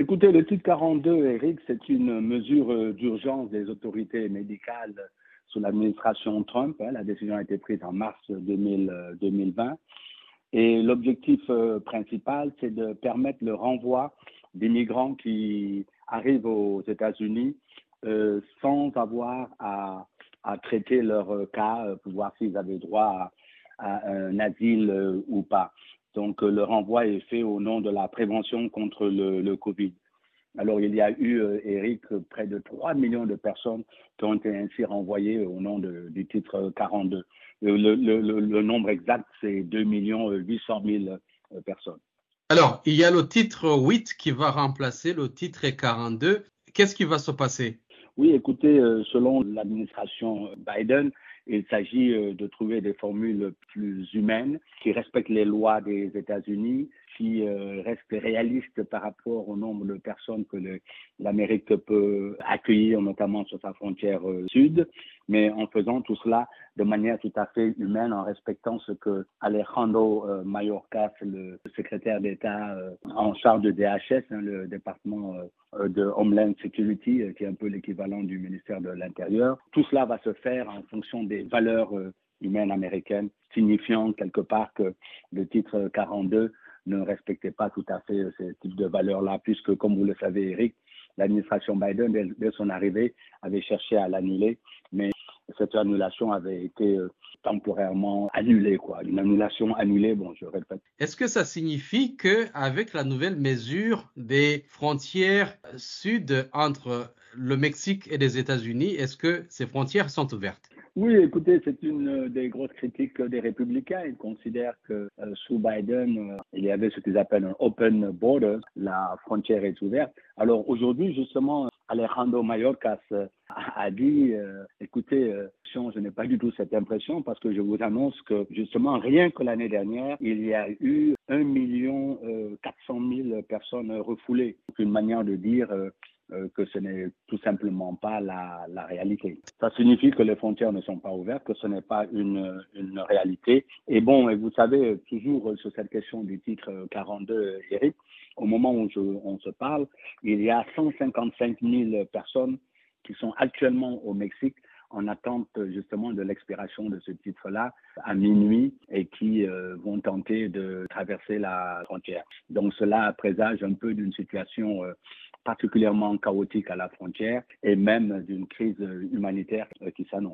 Écoutez, le titre 42, Eric, c'est une mesure d'urgence des autorités médicales sous l'administration Trump. Hein. La décision a été prise en mars 2020. Et l'objectif principal, c'est de permettre le renvoi des migrants qui arrivent aux États-Unis euh, sans avoir à, traiter leur euh, cas euh, pour voir s'ils avaient droit à, un asile euh, ou pas. Donc le renvoi est fait au nom de la prévention contre le, Covid. Alors il y a eu, Eric, près de 3 millions de personnes qui ont été ainsi renvoyées au nom du titre 42. Le, le, le, le nombre exact, c'est 2 800 000 personnes. Alors, il y a le titre 8 qui va remplacer le titre 42. Qu'est-ce qui va se passer? Oui, écoutez, euh, selon l'administration Biden, il s'agit euh, de trouver des formules plus humaines qui respectent les lois des États-Unis, qui euh, restent réalistes par rapport au nombre de personnes que l'Amérique peut accueillir, notamment sur sa frontière sud, mais en faisant tout cela de manière tout à fait humaine, en respectant ce que Alejandro Mayorkas, le secrétaire d'État en charge de DHS, hein, le département euh, de Homeland Security, euh, qui est un peu l'équivalent du ministère de l'Intérieur. Tout cela va se faire en fonction des valeurs euh, humaines américaines, signifiant quelque part que le titre 42 ne respectait pas tout à fait ces types de valeurs-là, puisque, comme vous le savez, Eric, l'administration Biden, dès, son arrivée, avait cherché à l'annuler, mais cette annulation avait été temporairement annulée, quoi. Une annulation annulée, bon, je répète. Est-ce que ça signifie que avec la nouvelle mesure des frontières sud entre le Mexique et les États-Unis, est-ce que ces frontières sont ouvertes? Oui, écoutez, c'est une des grosses critiques des républicains. Ils considèrent que euh, sous Biden, euh, il y avait ce qu'ils appellent un open border, la frontière est ouverte. Alors aujourd'hui, justement, Alejandro Mayorkas euh, a dit, euh, écoutez, euh, je n'ai pas du tout cette impression parce que je vous annonce que justement, rien que l'année dernière, il y a eu 1 million 400 000 personnes refoulées. Une manière de dire que ce n'est tout simplement pas la, réalité. Ça signifie que les frontières ne sont pas ouvertes, que ce n'est pas une, réalité. Et bon, et vous savez, toujours sur cette question du titre 42, Eric, au moment où on se parle, il y a 155 000 personnes qui sont actuellement au Mexique en attente justement de l'expiration de ce titre-là à minuit et qui euh, vont tenter de traverser la frontière. Donc cela présage un peu d'une situation euh, particulièrement chaotique à la frontière et même d'une crise humanitaire euh, qui s'annonce.